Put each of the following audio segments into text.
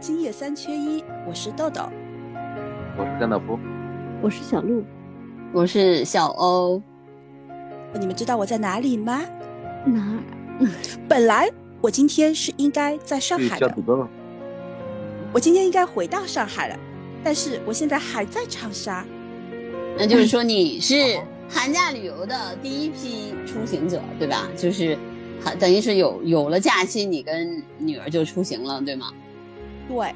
今夜三缺一，我是豆豆，我是甘道夫，我是小鹿，我是小欧。你们知道我在哪里吗？哪儿？本来我今天是应该在上海的，我今天应该回到上海了，但是我现在还在长沙。那就是说你是 寒假旅游的第一批出行者，对吧？就是。等于是有有了假期，你跟女儿就出行了，对吗？对，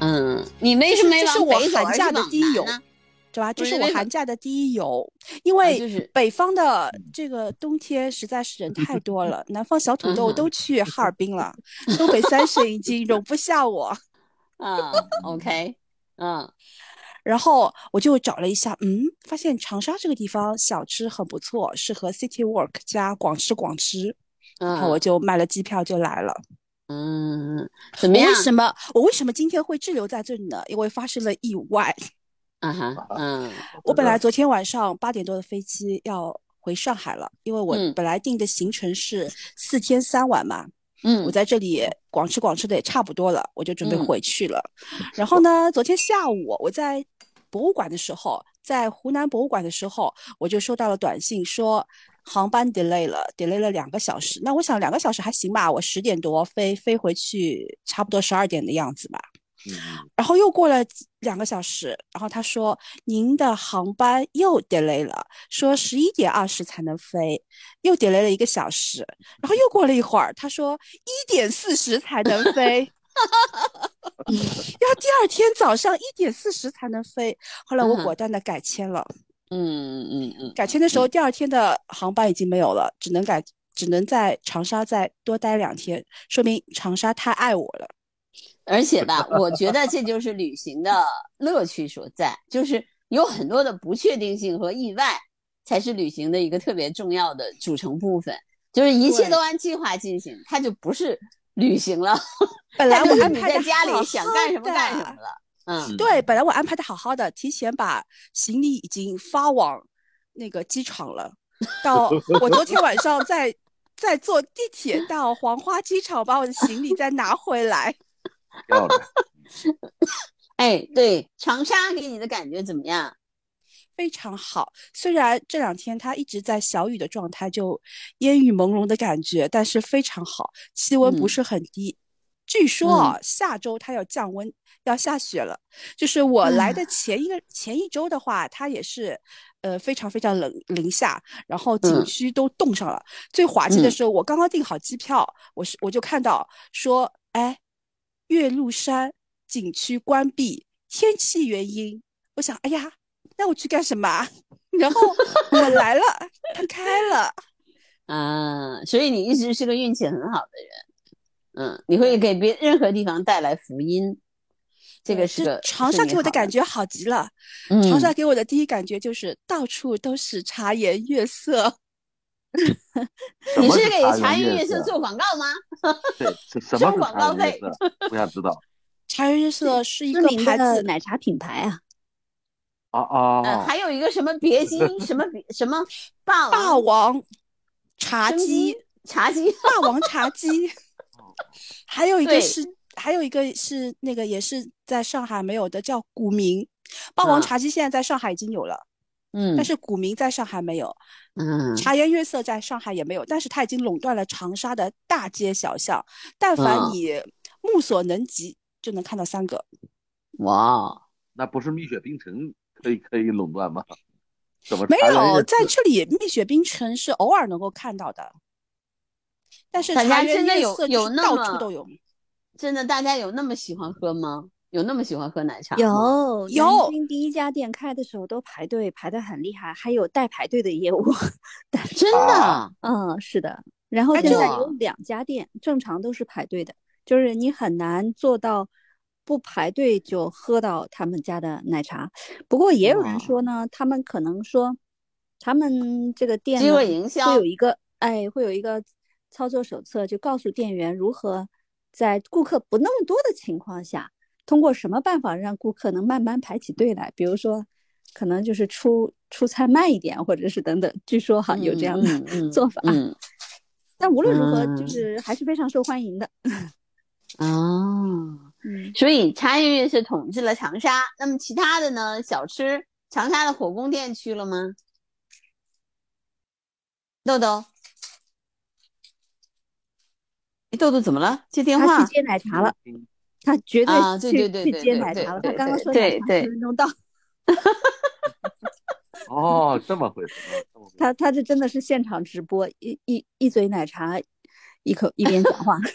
嗯，你为什么没往北走？是第一游，对吧？这是我寒假的第一游，因为北方的这个冬天实在是人太多了，南方小土豆都去哈尔滨了，东北三省已经容不下我。啊，OK，嗯。然后我就找了一下，嗯，发现长沙这个地方小吃很不错，适合 City Walk 加广吃广吃。然后我就买了机票就来了。嗯，怎么样？为什么我为什么今天会滞留在这里呢？因为发生了意外。啊哈，嗯，我本来昨天晚上八点多的飞机要回上海了，因为我本来定的行程是四天三晚嘛。嗯，我在这里广吃广吃的也差不多了，我就准备回去了。然后呢，昨天下午我在博物馆的时候，在湖南博物馆的时候，我就收到了短信说航班 delay 了，delay 了两个小时。那我想两个小时还行吧，我十点多飞飞回去，差不多十二点的样子吧。然后又过了两个小时，然后他说您的航班又 delay 了，说十一点二十才能飞，又 delay 了一个小时。然后又过了一会儿，他说一点四十才能飞，要第二天早上一点四十才能飞。后来我果断的改签了，嗯嗯嗯嗯，改签的时候第二天的航班已经没有了，只能改，只能在长沙再多待两天，说明长沙太爱我了。而且吧，我觉得这就是旅行的乐趣所在，就是有很多的不确定性和意外，才是旅行的一个特别重要的组成部分。就是一切都按计划进行，它就不是旅行了。本来我安排在家里想干什么干什么了。嗯，对，本来我安排的好好的，提前把行李已经发往那个机场了。到 我昨天晚上在在坐地铁到黄花机场，把我的行李再拿回来。漂亮，哎，对，长沙给你的感觉怎么样？非常好，虽然这两天它一直在小雨的状态，就烟雨朦胧的感觉，但是非常好，气温不是很低。据说啊，下周它要降温，要下雪了。就是我来的前一个前一周的话，它也是，呃，非常非常冷，零下，然后景区都冻上了。最滑稽的是，我刚刚订好机票，我是我就看到说，哎。岳麓山景区关闭，天气原因。我想，哎呀，那我去干什么？然后我来了，它开了。啊，所以你一直是个运气很好的人。嗯，你会给别任何地方带来福音。这个是长沙给我的感觉好极了。长沙给我的第一感觉就是到处都是茶颜悦色。你是给茶颜悦色做广告吗？对，什么广告费？我想知道。茶颜悦色是一个牌子奶茶品牌啊。啊啊！还有一个什么别姬什么别什么霸霸王茶姬茶姬霸王茶姬，还有一个是还有一个是那个也是在上海没有的，叫古茗霸王茶姬，现在在上海已经有了。嗯，但是古茗在上海没有，嗯，茶颜悦色在上海也没有，但是它已经垄断了长沙的大街小巷，但凡你目所能及，就能看到三个。哇，那不是蜜雪冰城可以可以垄断吗？怎么没有在这里？蜜雪冰城是偶尔能够看到的，但是茶颜悦色有到处都有，真的大家有那么喜欢喝吗？有那么喜欢喝奶茶？有有，第一家店开的时候都排队排的很厉害，还有代排队的业务。真的？嗯，是的。然后现在有两家店，正常都是排队的，就是你很难做到不排队就喝到他们家的奶茶。不过也有人说呢，他们可能说，他们这个店会有一个哎，会有一个操作手册，就告诉店员如何在顾客不那么多的情况下。通过什么办法让顾客能慢慢排起队来？比如说，可能就是出出餐慢一点，或者是等等。据说哈有这样的做法。但无论如何，就是还是非常受欢迎的。哦，嗯，所以茶颜悦色统治了长沙。那么其他的呢？小吃，长沙的火宫殿去了吗？豆豆，哎，豆豆怎么了？接电话他去？接奶茶了，他绝啊对对去去对对对去接奶茶了。他刚刚说奶茶十分钟到，哦，这么回事啊，这么回事他他这真的是现场直播，一一一嘴奶茶，一口一边讲话。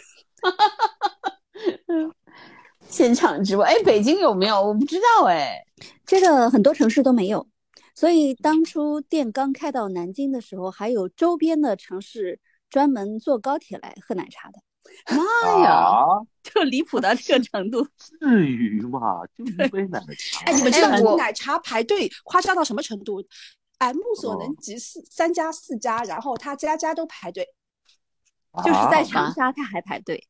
现场直播？哎，北京有没有？我不知道哎。这个很多城市都没有，所以当初店刚开到南京的时候，还有周边的城市专门坐高铁来喝奶茶的，妈呀！啊，就离谱到这个程度。至于吗？就一杯奶茶。哎，你们知道奶茶排队夸张到什么程度？哎，目所哦能及四三家四家，然后他家家都排队。就是在啊长沙他还排队，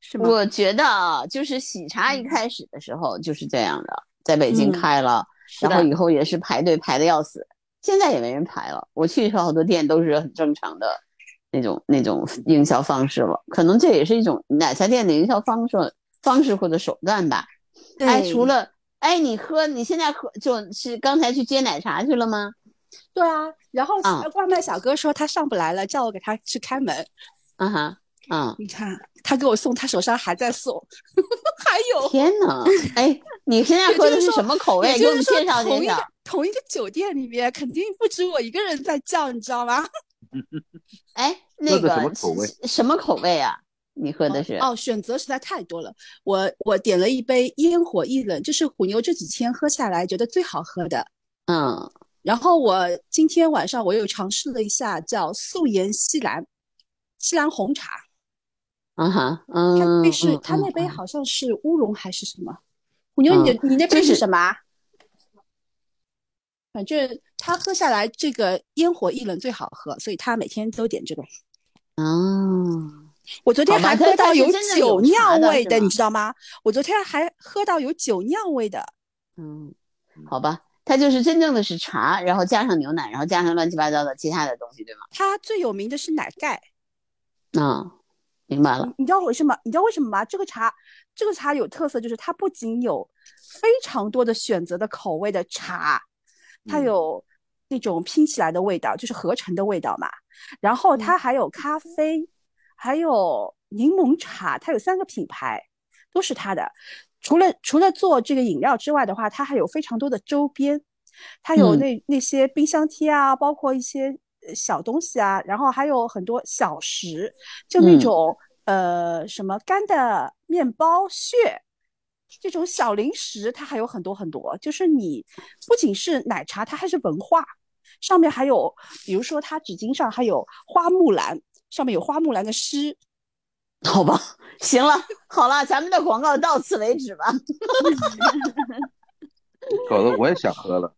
是吗？我觉得啊，就是喜茶一开始的时候就是这样的，在北京嗯开了，然后以后也是排队排的要死，现在也没人排了。我去的时候，好多店都是很正常的那种那种营销方式了，可能这也是一种奶茶店的营销方式方式或者手段吧。哎，除了哎，你喝你现在喝就是刚才去接奶茶去了吗？对啊，然后啊外卖小哥说他上不来了，叫我给他去开门。啊哈，嗯，你看他给我送，他手上还在送，还有。天呐，哎，你现在喝的是什么口味？给我介绍介绍同一个。同一个酒店里面，肯定不止我一个人在叫，你知道吗？哎，那个什么口味什么口味啊？你喝的是？哦，选择实在太多了。我我点了一杯烟火易冷，就是虎妞这几天喝下来觉得最好喝的。嗯，然后我今天晚上我又尝试了一下叫素颜西兰，西兰红茶。啊哈，它嗯，那是嗯它那杯嗯好像是乌龙还是什么？虎妞，你你那杯是是什么啊？反正他喝下来这个烟火一冷最好喝，所以他每天都点这个。哦，我昨天还喝到有酒酿味的，你知道吗？我昨天还喝到有酒酿味的。嗯，好吧，它就是真正的是茶，然后加上牛奶，然后加上乱七八糟的其他的东西，对吗？它最有名的是奶盖，啊，明白了你。知道为什么？你知道为什么吗？这个茶，这个茶有特色，就是它不仅有非常多的选择的口味的茶，它嗯有那种拼起来的味道，就是合成的味道嘛。然后它还有咖啡，还有柠檬茶，它有三个品牌，都是它的。除了除了做这个饮料之外的话，它还有非常多的周边，它有嗯那、那些冰箱贴啊，包括一些呃小东西啊，然后还有很多小食，就那嗯种、呃什么干的面包屑。这种小零食，它还有很多很多。就是你不仅是奶茶，它还是文化，上面还有，比如说他纸巾上还有花木兰，上面有花木兰的诗，好吧，行了，好了，咱们的广告到此为止吧。搞得我也想喝了。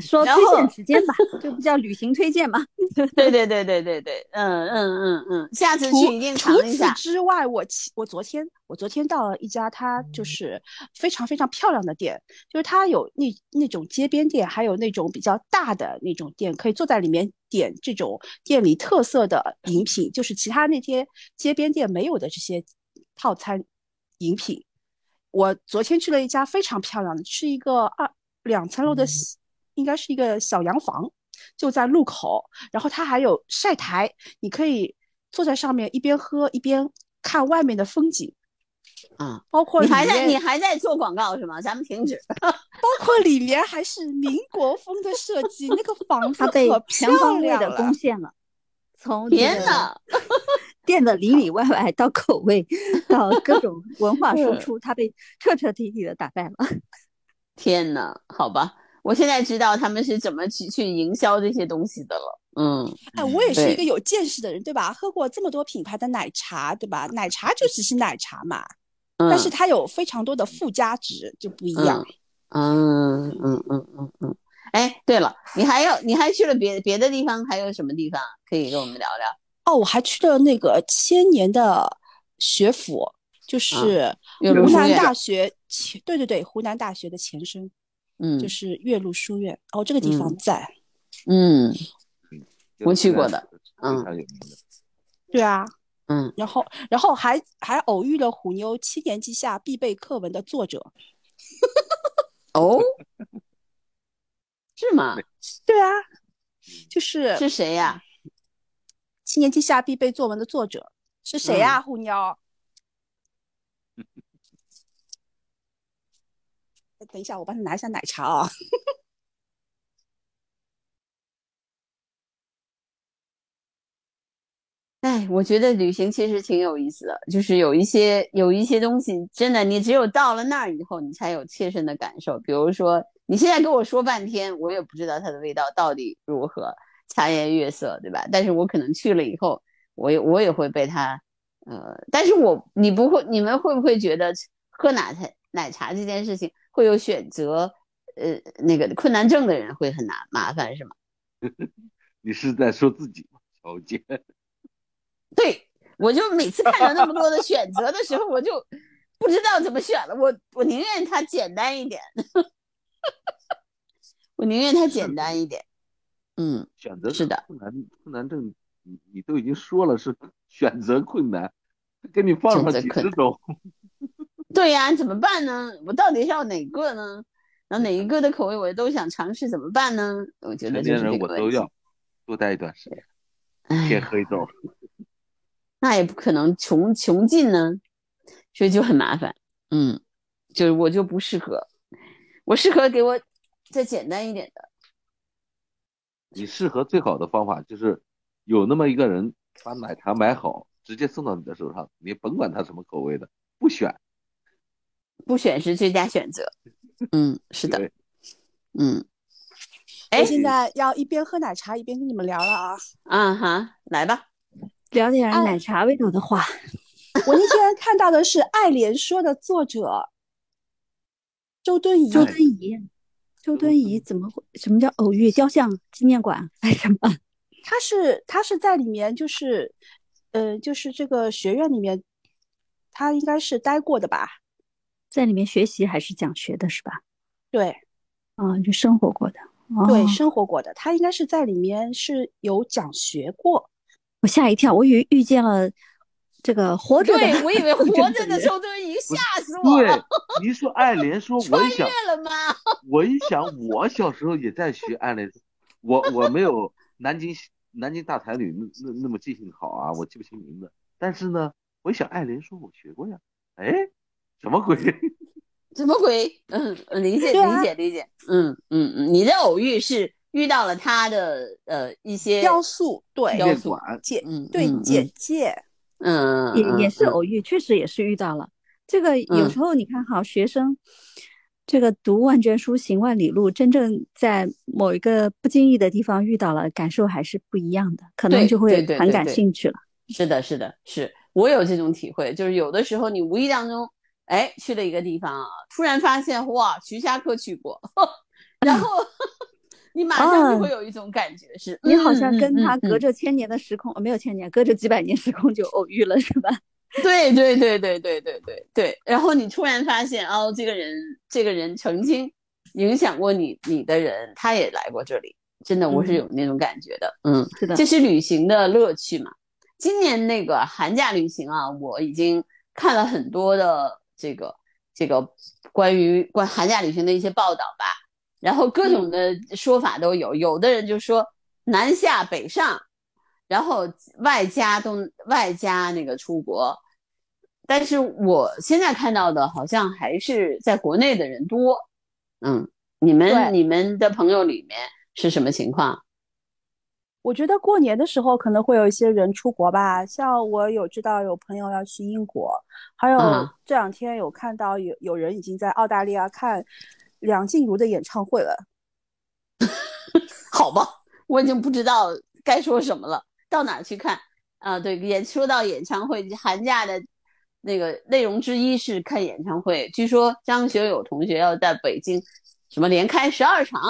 说推荐时间吧，就不叫旅行推荐嘛？对对对对对对，嗯嗯嗯嗯，下次除去一定除此尝一下。除此之外，我其我昨天我昨天到了一家它就是非常非常漂亮的店，就是它有那那种街边店，还有那种比较大的那种店，可以坐在里面点这种店里特色的饮品，就是其他那些街边店没有的这些套餐饮品。我昨天去了一家非常漂亮的，是一个二两层楼的小，应该是一个小洋房，就在路口。然后它还有晒台，你可以坐在上面一边喝一边看外面的风景，啊，包括你还在你还在做广告是吗？咱们停止。包括里面还是民国风的设计，那个房子被可全漂方位的亮了。攻陷了，从这个天呐 店的里里外外到口味，到各种文化输嗯出，它被彻彻底底的打败了。天呐，好吧，我现在知道他们是怎么去去营销这些东西的了。嗯，哎，我也是一个有见识的人，对吧？喝过这么多品牌的奶茶，对吧？奶茶就只是奶茶嘛，嗯但是它有非常多的附加值，就不一样。嗯嗯嗯嗯嗯。哎，对了，你还有你还去了别别的地方，还有什么地方可以跟我们聊聊？哦，我还去了那个千年的学府，就是湖南大学前，对对对，湖南大学的前身，嗯，就是岳麓书院。哦，这个地方嗯在。嗯我去过的非嗯常有名的。对啊，嗯，然后然后还还偶遇了虎妞七年级下必备课文的作者。哦，是吗？对啊，就是是谁呀？七年级下必备作文的作者是谁呀？虎妞。等一下，我帮你拿一下奶茶啊。哎，我觉得旅行其实挺有意思的，就是有一些有一些东西，真的你只有到了那儿以后，你才有切身的感受。比如说，你现在跟我说半天，我也不知道它的味道到底如何，茶颜悦色，对吧？但是我可能去了以后，我也我也会被它，呃，但是我你不会，你们会不会觉得喝奶茶奶茶这件事情会有选择，呃，那个困难症的人会很难麻烦是吗？你是在说自己吗，小姐？对，我就每次看到那么多的选择的时候，我就不知道怎么选了。我我宁愿它简单一点，我宁愿它简单一点。嗯，选择是的，困难困难症，你你都已经说了是选择困难，给你放上几十种。对呀，怎么办呢？我到底要哪个呢？然后哪一个的口味我都想尝试，怎么办呢？我觉得就是人我都要多待一段时间，天黑豆。那也不可能穷穷尽呢，所以就很麻烦。嗯，就是我就不适合，我适合给我再简单一点的。你适合最好的方法就是有那么一个人把奶茶买好，直接送到你的手上，你甭管他什么口味的，不选，不选是最佳选择。嗯，是的。嗯，哎，现在要一边喝奶茶一边跟你们聊了啊。啊哈，来吧。聊点奶茶味道的话，我那天看到的是《爱莲说》的作者 周敦颐。周敦颐，周敦颐怎么会？什么叫偶遇雕像纪念馆？还是什么？他是他是在里面，就是呃，就是这个学院里面，他应该是待过的吧，在里面学习还是讲学的，是吧？对，啊，就生活过的，对，生活过的，他应该是在里面是有讲学过。我吓一跳，我以为遇见了这个活着的，对我以为 活着的周敦颐，吓死我了。对，你说爱莲说，我一想，了吗？我一想，我小时候也在学爱莲说，我我没有南京南京大才女那那那么记性好啊，我记不清名字。但是呢，我一想爱莲说，我学过呀。哎，什么鬼？什么鬼？嗯，理解理解理解。嗯嗯嗯，你的偶遇是。遇到了他的呃一些雕塑，对雕塑简对简介，嗯，也也是偶遇，确实也是遇到了。这个有时候你看，好学生，这个读万卷书，行万里路，真正在某一个不经意的地方遇到了，感受还是不一样的，可能就会很感兴趣了。是的，是的，是我有这种体会，就是有的时候你无意当中，哎，去了一个地方啊，突然发现哇，徐霞客去过，然后。你马上就会有一种感觉，是你好像跟他隔着千年的时空，没有千年，隔着几百年时空就偶遇了，是吧？对对对对对对对对。然后你突然发现，哦，这个人，这个人曾经影响过你，你的人，他也来过这里。真的，我是有那种感觉的。嗯，是的，这是旅行的乐趣嘛。今年那个寒假旅行啊，我已经看了很多的这个这个关于关寒假旅行的一些报道吧。然后各种的说法都有，有的人就说南下北上，然后外加东外加那个出国，但是我现在看到的好像还是在国内的人多，嗯，你们你们的朋友里面是什么情况？我觉得过年的时候可能会有一些人出国吧，像我有知道有朋友要去英国，还有这两天有看到有有人已经在澳大利亚看。梁静茹的演唱会了，好吧，我已经不知道该说什么了。到哪儿去看啊？对，也说到演唱会，寒假的那个内容之一是看演唱会。据说张学友同学要在北京什么连开十二场，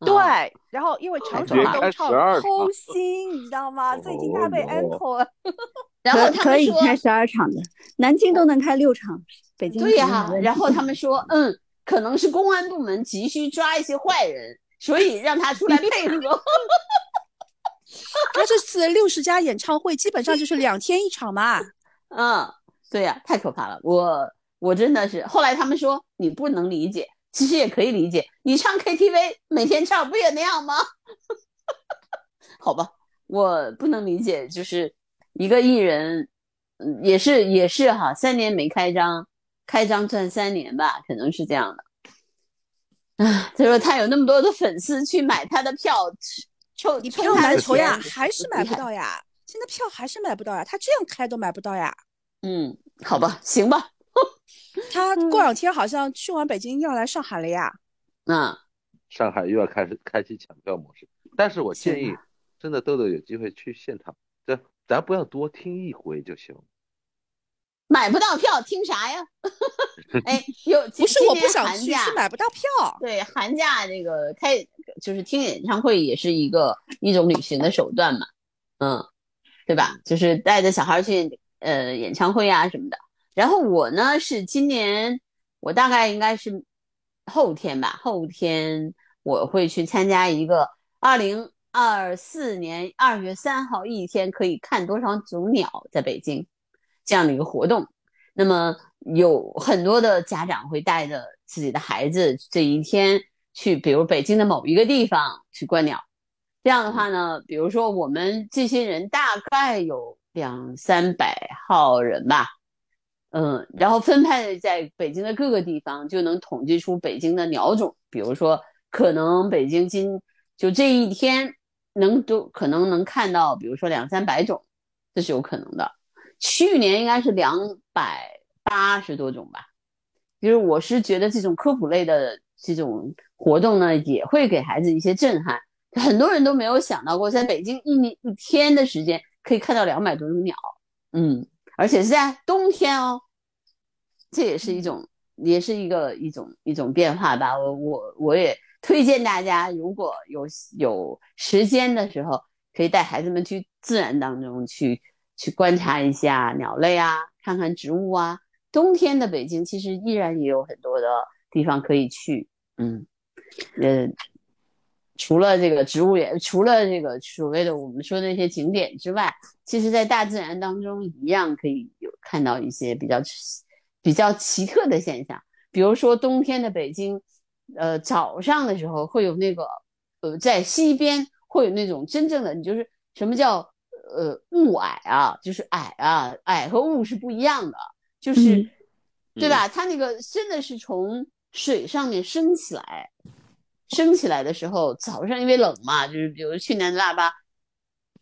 对。然后因为场场都唱偷心，你知道吗？最近他被 encore，然后可以开十二场的，南京都能开六场，北京对呀。然后他们说，嗯。可能是公安部门急需抓一些坏人，所以让他出来配合。他这次六十家演唱会基本上就是两天一场嘛。嗯，对呀，太可怕了。我我真的是，后来他们说你不能理解，其实也可以理解。你唱 KTV 每天唱不也那样吗？好吧，我不能理解，就是一个艺人，嗯，也是也是哈，三年没开张，开张赚三年吧，可能是这样的。啊，他说他有那么多的粉丝去买他的票，抽你充他的呀，还是买不到呀？现在票还是买不到呀，他这样开都买不到呀。嗯，好吧，行吧，他过两天好像去完北京要来上海了呀。嗯，上海又要开始开启抢票模式，但是我建议，真的豆豆有机会去现场，这咱不要多听一回就行。买不到票听啥呀？哎，有不是我不想去，是买不到票。对，寒假这个开就是听演唱会也是一个一种旅行的手段嘛，嗯，对吧？就是带着小孩去呃演唱会啊什么的。然后我呢是今年我大概应该是后天吧，后天我会去参加一个二零二四年二月三号一天可以看多少种鸟在北京这样的一个活动。那么有很多的家长会带着自己的孩子这一天去，比如北京的某一个地方去观鸟。这样的话呢，比如说我们这些人大概有两三百号人吧，嗯，然后分派在北京的各个地方，就能统计出北京的鸟种。比如说，可能北京今就这一天能都可能能看到，比如说两三百种，这是有可能的。去年应该是两百八十多种吧。就是我是觉得这种科普类的这种活动呢，也会给孩子一些震撼。很多人都没有想到过，在北京一年一天的时间可以看到两百多种鸟，嗯，而且是在冬天哦，这也是一种，也是一个一种一种变化吧。我我我也推荐大家，如果有有时间的时候，可以带孩子们去自然当中去去观察一下鸟类啊，看看植物啊。冬天的北京其实依然也有很多的地方可以去，嗯，呃，除了这个植物园，除了这个所谓的我们说的那些景点之外，其实在大自然当中一样可以有看到一些比较比较奇特的现象，比如说冬天的北京，呃，早上的时候会有那个，呃，在西边会有那种真正的，你就是什么叫呃雾霭啊，就是霭啊，霭和雾是不一样的。就是，嗯对吧？它那个真的是从水上面升起来，升起来的时候，早上因为冷嘛，就是比如去年的腊八，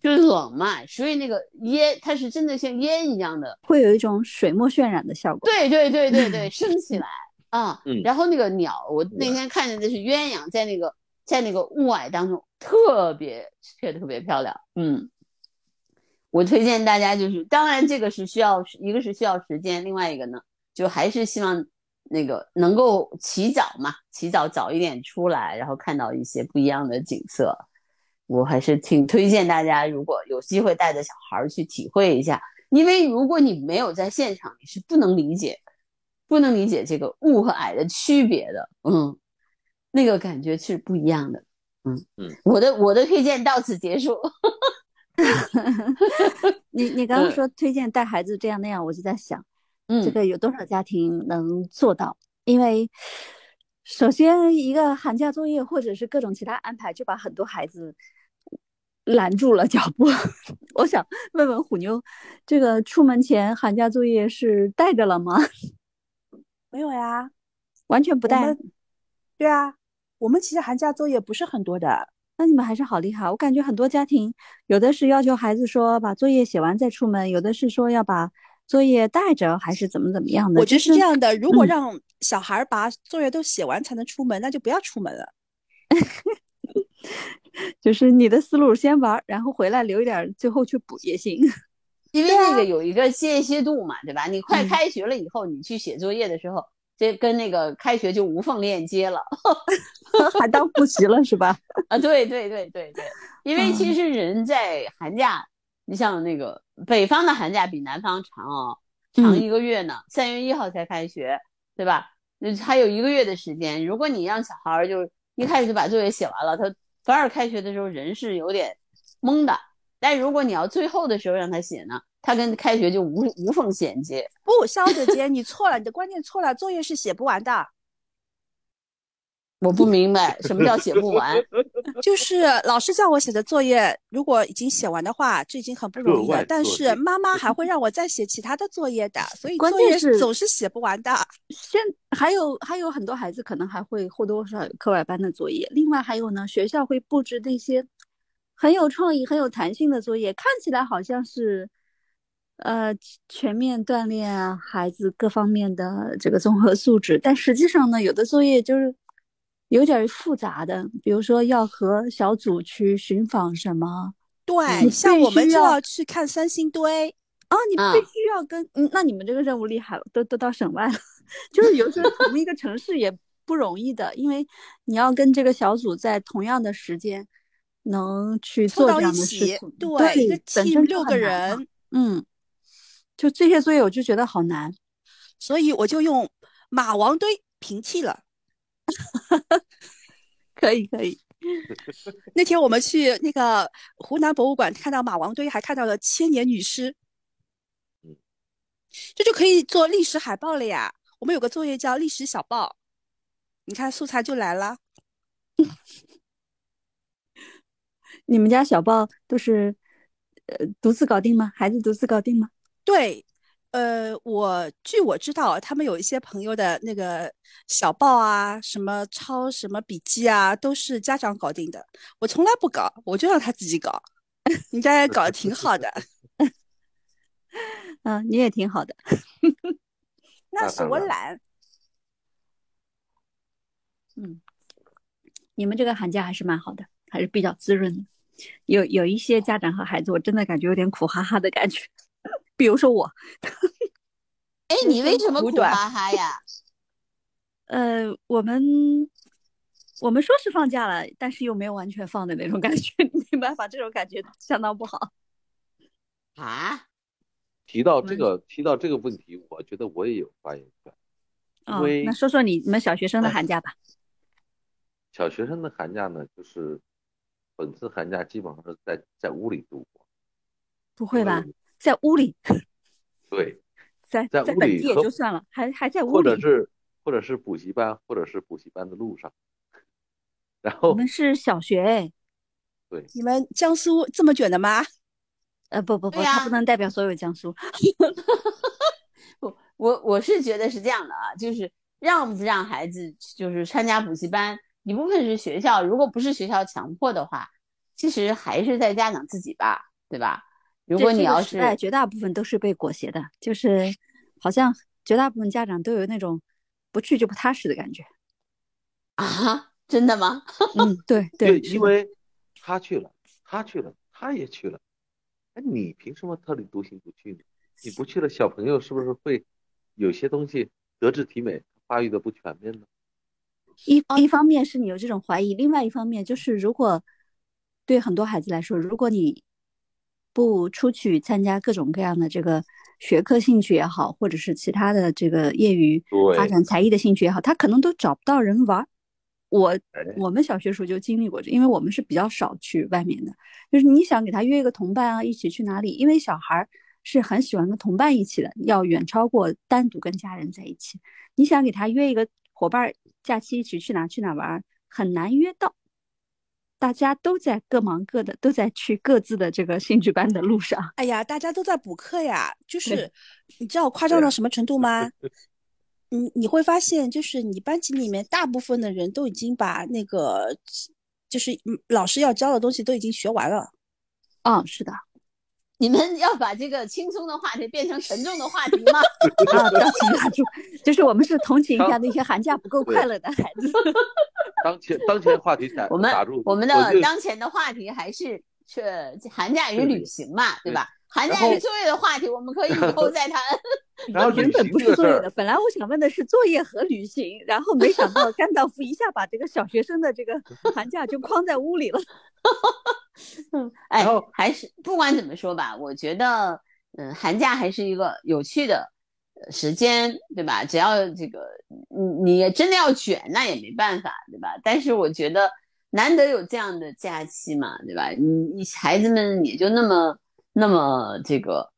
就是冷嘛，所以那个烟它是真的像烟一样的，会有一种水墨渲染的效果。对对对对对，升起来啊。嗯然后那个鸟，我那天看见的是鸳鸯在那个在那个雾霭当中，特别特特别漂亮。嗯，我推荐大家就是，当然这个是需要一个是需要时间，另外一个呢，就还是希望那个能够起早嘛，起早早一点出来，然后看到一些不一样的景色。我还是挺推荐大家，如果有机会带着小孩儿去体会一下，因为如果你没有在现场，你是不能理解，不能理解这个雾和霭的区别的。嗯，那个感觉是不一样的。嗯嗯，我的我的推荐到此结束。你你刚刚嗯说推荐带孩子这样那样，我就在想，嗯，这个有多少家庭能做到？因为首先一个寒假作业或者是各种其他安排，就把很多孩子拦住了脚步。我想问问虎妞，这个出门前寒假作业是带着了吗？没有呀，完全不带？对啊，我们其实寒假作业不是很多的。那你们还是好厉害！我感觉很多家庭，有的是要求孩子说把作业写完再出门，有的是说要把作业带着，还是怎么怎么样的。我觉得是这样的，如果嗯让小孩儿把作业都写完才能出门，那就不要出门了。就是你的思路先玩儿，然后回来留一点儿，最后去补 也行。因为那个有一个间歇度嘛，对吧？你快嗯开学了以后，你去写作业的时候，这跟那个开学就无缝链接了还当复习了是吧？啊！对对对对对，因为嗯其实人在寒假，你像那个北方的寒假比南方长哦，长嗯一个月呢，三月一号才开学，对吧？那还有一个月的时间，如果你让小孩儿就一开始就把作业写完了，他反而开学的时候人是有点懵的，但如果你要最后的时候让他写呢，他跟开学就无无缝衔接。不，肖姐姐，你错了，你的观念错了，作业是写不完的。我不明白什么叫写不完，就是老师叫我写的作业，如果已经写完的话，这已经很不容易了。但是妈妈还会 让我再写其他的作业的，所以作业总是写不完的。现还有还有很多孩子可能还会或多或少有课外班的作业，另外还有呢，学校会布置那些很有创意、很有弹性的作业，看起来好像是呃全面锻炼啊孩子各方面的这个综合素质，但实际上呢，有的作业就是。有点复杂的，比如说要和小组去寻访什么，对，像我们就要去看三星堆啊，你必须要跟，嗯，那你们这个任务厉害了，都都到省外了，就是有时候同一个城市也不容易的，因为你要跟这个小组在同样的时间能去做这样的事情，对，一个 team 六个人，嗯，就这些作业我就觉得好难，所以我就用马王堆平替了。可 以可以。那天我们去那个湖南博物馆，看到马王堆，还看到了千年女尸。这就可以做历史海报了呀。我们有个作业叫历史小报，你看素材就来了。你们家小报都是呃独自搞定吗？孩子独自搞定吗？对。呃，我据我知道，他们有一些朋友的那个小报啊，什么抄什么笔记啊，都是家长搞定的。我从来不搞，我就让他自己搞，应该搞得挺好的。嗯，你也挺好的。那是我懒。嗯，你们这个寒假还是蛮好的，还是比较滋润的。有有一些家长和孩子，我真的感觉有点苦哈哈的感觉。比如说我，哎，你为什么苦哈哈呀？呃，我们我们说是放假了，但是又没有完全放的那种感觉，没办法，这种感觉相当不好。啊？提到这个，提到这个问题，我觉得我也有发言权。哦，那说说你们小学生的寒假吧。小学生的寒假呢，就是本次寒假基本上是在在屋里度过。不会吧？在屋里，对，在在屋里也就算了，还还在屋里，或者是或者是补习班，或者是补习班的路上。然后我们是小学哎，对，你们江苏这么卷的吗？呃，不不不，他不能代表所有江苏。不，我我是觉得是这样的啊，就是让不让孩子就是参加补习班，一部分是学校，如果不是学校强迫的话，其实还是在家长自己吧，对吧？如果你要是绝大部分都是被裹挟的，就是 好像绝大部分家长都有那种不去就不踏实的感觉 啊？真的吗？嗯，对 对，因为他去了，他去了，他也去了，哎，你凭什么特立独行不去呢？你不去了，小朋友是不是会有些东西德智体美发育的不全面呢？一一方面是你有这种怀疑，另外一方面就是如果对很多孩子来说，如果你不出去参加各种各样的这个学科兴趣也好，或者是其他的这个业余发展才艺的兴趣也好，他可能都找不到人玩。我我们小学时候就经历过这，因为我们是比较少去外面的，就是你想给他约一个同伴啊，一起去哪里？因为小孩是很喜欢跟同伴一起的，要远超过单独跟家人在一起。你想给他约一个伙伴，假期一起去哪去哪玩，很难约到。大家都在各忙各的，都在去各自的这个兴趣班的路上。哎呀，大家都在补课呀，就是你知道夸张到什么程度吗？你你会发现，就是你班级里面大部分的人都已经把那个，就是老师要教的东西都已经学完了。嗯，是的。你们要把这个轻松的话题变成沉重的话题吗？啊，当心打住，就是我们是同情一下那些寒假不够快乐的孩子。当前当前话题我们打住，我们的当前的话题还是是寒假与旅行嘛，对吧？寒假与作业的话题我们可以以后再谈。然后原本不是作业的，本来我想问的是作业和旅行，然后没想到甘道夫一下把这个小学生的这个寒假就框在屋里了。嗯，哎，还是不管怎么说吧，我觉得，嗯，寒假还是一个有趣的时间，对吧？只要这个，你你真的要卷，那也没办法，对吧？但是我觉得，难得有这样的假期嘛，对吧？你你孩子们也就那么那么这个，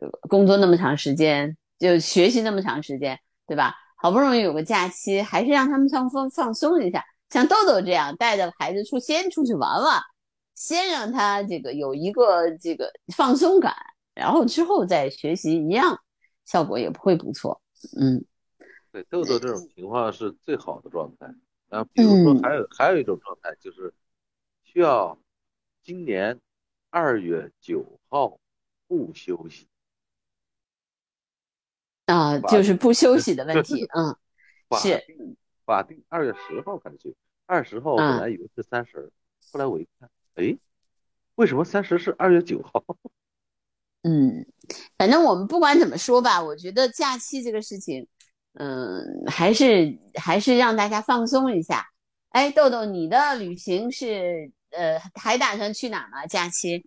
呃，工作那么长时间，就学习那么长时间，对吧？好不容易有个假期，还是让他们放放放松一下。像豆豆这样带着孩子出先出去玩玩，先让他这个有一个这个放松感，然后之后再学习，一样效果也不会不错。嗯，对，豆豆这种情况是最好的状态。然后比如说还有还有一种状态就是需要今年二月九号不休息啊，就是不休息的问题。嗯，是。法定二月十号开始，二十号本来以为是三十，后来我一看，哎，为什么三十是二月九号？嗯，反正我们不管怎么说吧，我觉得假期这个事情，嗯，还是还是让大家放松一下。哎，豆豆，你的旅行是呃，还打算去哪吗？假期？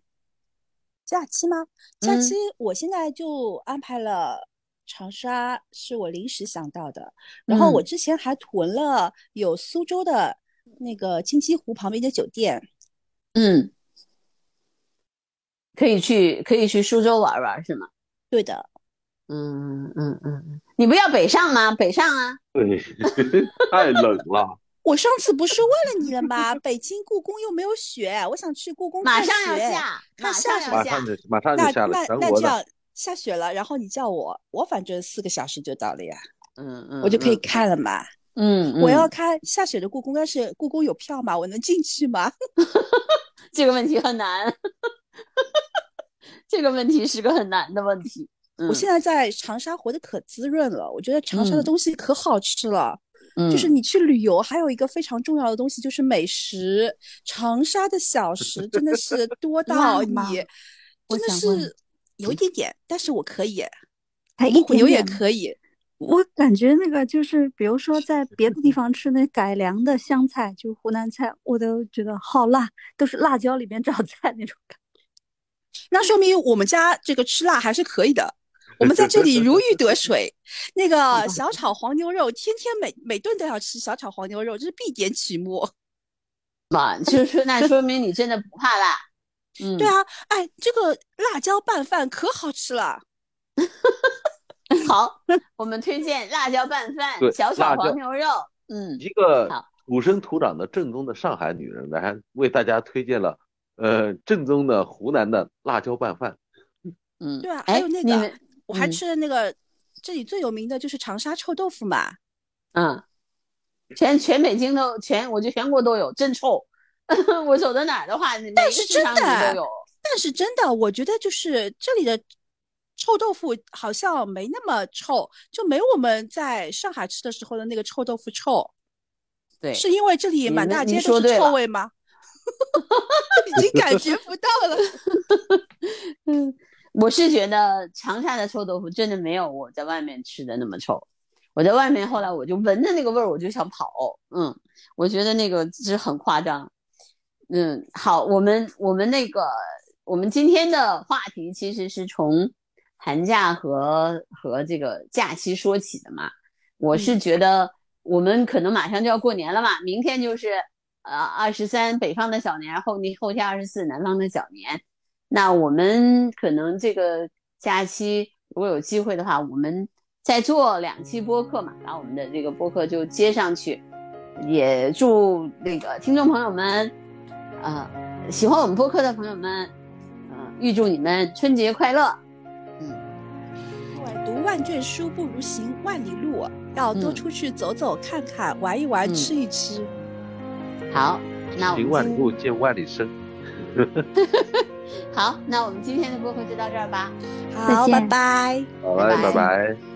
假期吗？假期，我现在就安排了。长沙是我临时想到的，然后我之前还囤了有苏州的那个金鸡湖旁边的酒店，嗯，可以去可以去苏州玩玩是吗？对的，嗯嗯嗯，你不要北上吗？北上啊？对，太冷了。我上次不是问了你了吗？北京故宫又没有雪，我想去故宫马上要下，马上要下，马上就下了，全国的。下雪了，然后你叫我，我反正四个小时就到了呀，嗯嗯，我就可以看了嘛，嗯，我要看下雪的故宫，但是故宫有票吗？我能进去吗？这个问题很难，这个问题是个很难的问题。我现在在长沙活得可滋润了，我觉得长沙的东西可好吃了，就是你去旅游，还有一个非常重要的东西就是美食，长沙的小食真的是多 到你真的是。有一点点，但是我可以，还一点也可以。我感觉那个就是，比如说在别的地方吃那改良的湘菜，就湖南菜，我都觉得好辣，都是辣椒里面找菜那种感觉。那说明我们家这个吃辣还是可以的。我们在这里如鱼得水。那个小炒黄牛肉，天天每每顿都要吃小炒黄牛肉，这是必点曲目。嘛，就是那说明你真的不怕辣。嗯，对啊，哎，这个辣椒拌饭可好吃了。好，我们推荐辣椒拌饭，小炒黄牛肉。嗯，一个土生土长的正宗的上海女人来为大家推荐了，呃，正宗的湖南的辣椒拌饭。嗯，对啊，还有那个，我还吃了那个，这里最有名的就是长沙臭豆腐嘛。嗯，全全北京都全，我觉得全国都有，真臭。我走到哪儿的话，但是真的，但是真的，我觉得就是这里的臭豆腐好像没那么臭，就没我们在上海吃的时候的那个臭豆腐臭。对，是因为这里满大街都是臭味吗？已经感觉不到了。嗯，我是觉得长沙的臭豆腐真的没有我在外面吃的那么臭。我在外面后来我就闻着那个味儿我就想跑。嗯，我觉得那个是很夸张。嗯，好，我们我们那个我们今天的话题其实是从寒假和和这个假期说起的嘛。我是觉得我们可能马上就要过年了嘛，明天就是呃二十三北方的小年，后天后天二十四南方的小年。那我们可能这个假期如果有机会的话，我们再做两期播客嘛，把我们的这个播客就接上去。也祝那个听众朋友们。呃，喜欢我们播客的朋友们，呃，预祝你们春节快乐。读万卷书不如行万里路，要多出去走走看看，玩一玩，吃一吃。好，那我们行万里路，见万里生。好，那我们今天的播客就到这儿吧。好，拜拜。好拜，拜拜。